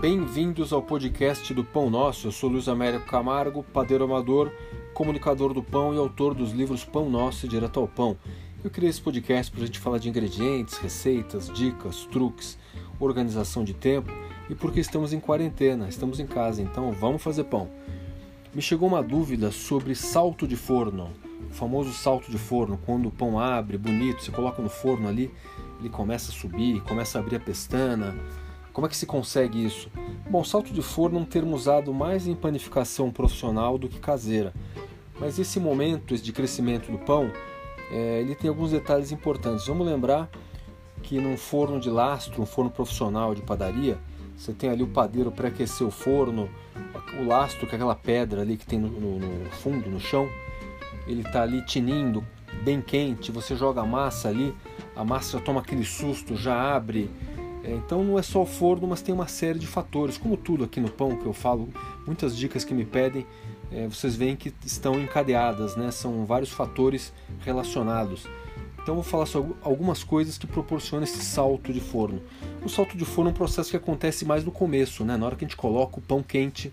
Bem-vindos ao podcast do Pão Nosso. Eu sou Luiz Américo Camargo, padeiro amador, comunicador do pão e autor dos livros Pão Nosso e Direto ao Pão. Eu criei esse podcast para a gente falar de ingredientes, receitas, dicas, truques, organização de tempo e porque estamos em quarentena, estamos em casa, então vamos fazer pão. Me chegou uma dúvida sobre salto de forno, o famoso salto de forno, quando o pão abre, bonito, você coloca no forno ali, ele começa a subir, começa a abrir a pestana como é que se consegue isso? Bom, salto de forno é um termo usado mais em panificação profissional do que caseira. Mas esse momento de crescimento do pão, é, ele tem alguns detalhes importantes. Vamos lembrar que num forno de lastro, um forno profissional de padaria, você tem ali o padeiro para aquecer o forno, o lastro, que é aquela pedra ali que tem no, no, no fundo, no chão, ele está ali tinindo, bem quente, você joga a massa ali, a massa toma aquele susto, já abre, então não é só o forno, mas tem uma série de fatores, como tudo aqui no pão que eu falo, muitas dicas que me pedem, é, vocês veem que estão encadeadas, né? são vários fatores relacionados. Então vou falar sobre algumas coisas que proporcionam esse salto de forno. O salto de forno é um processo que acontece mais no começo, né? na hora que a gente coloca o pão quente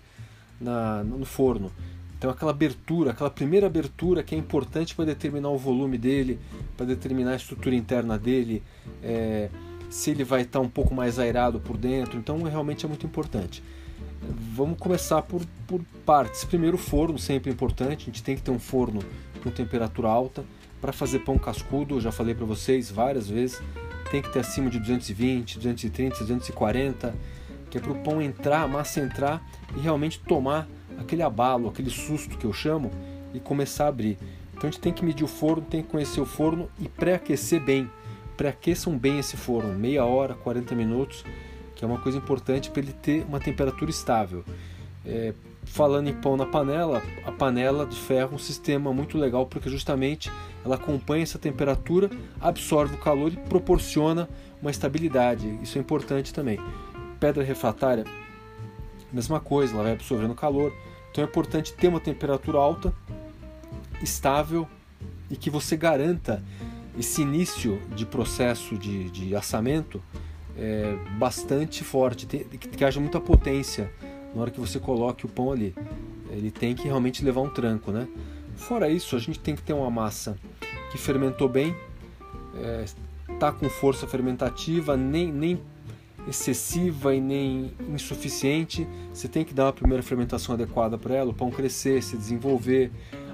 na, no forno. Então aquela abertura, aquela primeira abertura que é importante para determinar o volume dele, para determinar a estrutura interna dele. É, se ele vai estar um pouco mais airado por dentro, então realmente é muito importante. Vamos começar por, por partes. Primeiro, o forno, sempre importante, a gente tem que ter um forno com temperatura alta. Para fazer pão cascudo, eu já falei para vocês várias vezes, tem que ter acima de 220, 230, 240, que é para o pão entrar, a massa entrar e realmente tomar aquele abalo, aquele susto que eu chamo e começar a abrir. Então a gente tem que medir o forno, tem que conhecer o forno e pré-aquecer bem pré-aqueçam bem esse forno, meia hora, 40 minutos, que é uma coisa importante para ele ter uma temperatura estável. É, falando em pão na panela, a panela de ferro é um sistema muito legal porque justamente ela acompanha essa temperatura, absorve o calor e proporciona uma estabilidade. Isso é importante também. Pedra refratária, mesma coisa, ela vai absorvendo calor. Então é importante ter uma temperatura alta, estável e que você garanta esse início de processo de, de assamento é bastante forte, tem, que, que haja muita potência na hora que você coloque o pão ali. Ele tem que realmente levar um tranco, né? Fora isso, a gente tem que ter uma massa que fermentou bem, é, tá com força fermentativa, nem, nem excessiva e nem insuficiente. Você tem que dar uma primeira fermentação adequada para ela, o pão crescer, se desenvolver.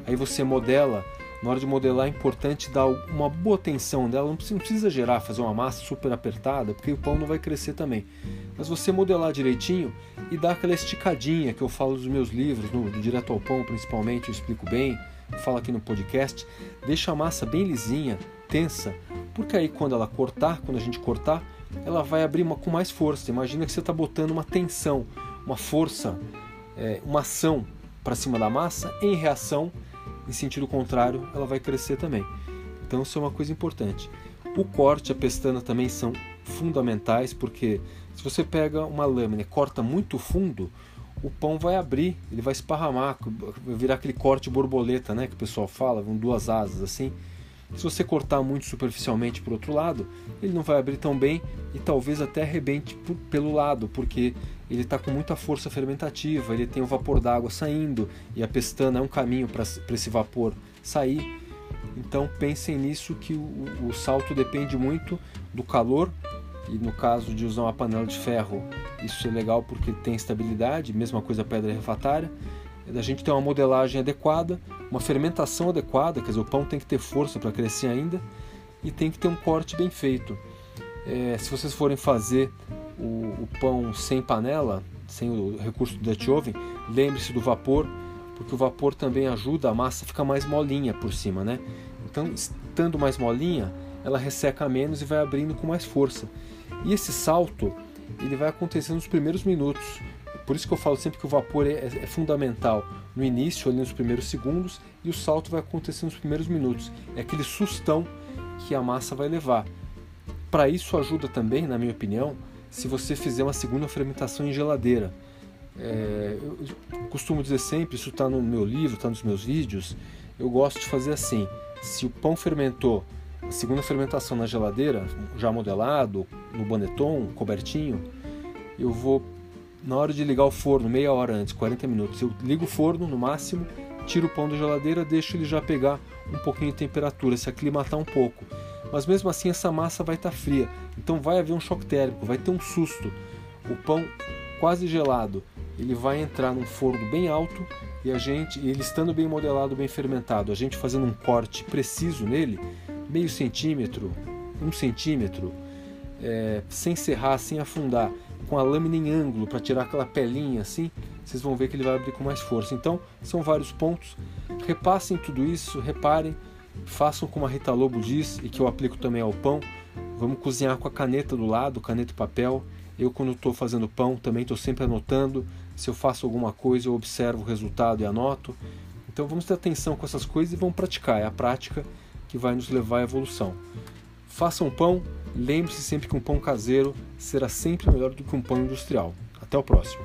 Aí você modela na hora de modelar é importante dar uma boa tensão dela, não precisa, exagerar, fazer uma massa super apertada, porque o pão não vai crescer também. Mas você modelar direitinho e dar aquela esticadinha que eu falo nos meus livros, no, do Direto ao Pão principalmente, eu explico bem, falo aqui no podcast, deixa a massa bem lisinha, tensa, porque aí quando ela cortar, quando a gente cortar, ela vai abrir uma, com mais força. Imagina que você está botando uma tensão, uma força, é, uma ação para cima da massa em reação em sentido contrário, ela vai crescer também. Então isso é uma coisa importante. O corte e a pestana também são fundamentais porque se você pega uma lâmina e corta muito fundo, o pão vai abrir, ele vai esparramar, virar aquele corte borboleta, né, que o pessoal fala, com duas asas assim. Se você cortar muito superficialmente por outro lado, ele não vai abrir tão bem e talvez até arrebente pelo lado, porque ele está com muita força fermentativa, ele tem o vapor d'água saindo e a pestana é um caminho para esse vapor sair. Então pensem nisso que o, o, salto depende muito do calor e no caso de usar uma panela de ferro isso é legal porque tem estabilidade, mesma coisa a pedra refratária. A gente tem uma modelagem adequada, uma fermentação adequada, quer dizer, o pão tem que ter força para crescer ainda e tem que ter um corte bem feito. É, se vocês forem fazer o, o, pão sem panela, sem o recurso do Dutch Oven, lembre-se do vapor, porque o vapor também ajuda a massa a ficar mais molinha por cima, né? Então, estando mais molinha, ela resseca menos e vai abrindo com mais força. E esse salto, ele vai acontecer nos primeiros minutos. Por isso que eu falo sempre que o vapor é, é, é fundamental no início, ali nos primeiros segundos, e o salto vai acontecer nos primeiros minutos. É aquele sustão que a massa vai levar. Para isso ajuda também, na minha opinião, se você fizer uma segunda fermentação em geladeira. É, eu costumo dizer sempre, isso está no meu livro, está nos meus vídeos, eu gosto de fazer assim. Se o pão fermentou, a segunda fermentação na geladeira, já modelado, no boneton, cobertinho, eu vou na hora de ligar o forno, meia hora antes, 40 minutos, eu ligo o forno no máximo, tiro o pão da geladeira, deixo ele já pegar um pouquinho de temperatura, se aclimatar um pouco. Mas mesmo assim essa massa vai estar tá fria, então vai haver um choque térmico, vai ter um susto. O pão quase gelado, ele vai entrar num forno bem alto e a gente, ele estando bem modelado, bem fermentado, a gente fazendo um corte preciso nele, meio centímetro, um centímetro, é, sem serrar, sem afundar, com a lâmina em ângulo para tirar aquela pelinha assim, vocês vão ver que ele vai abrir com mais força. Então, são vários pontos. Repassem tudo isso, reparem, façam como a Rita Lobo diz e que eu aplico também ao pão. Vamos cozinhar com a caneta do lado, caneta e papel. Eu, quando estou fazendo pão, também estou sempre anotando. Se eu faço alguma coisa, eu observo o resultado e anoto. Então, vamos ter atenção com essas coisas e vamos praticar. É a prática que vai nos levar à evolução. Façam pão, lembre-se sempre que um pão caseiro será sempre melhor do que um pão industrial. Até o próximo.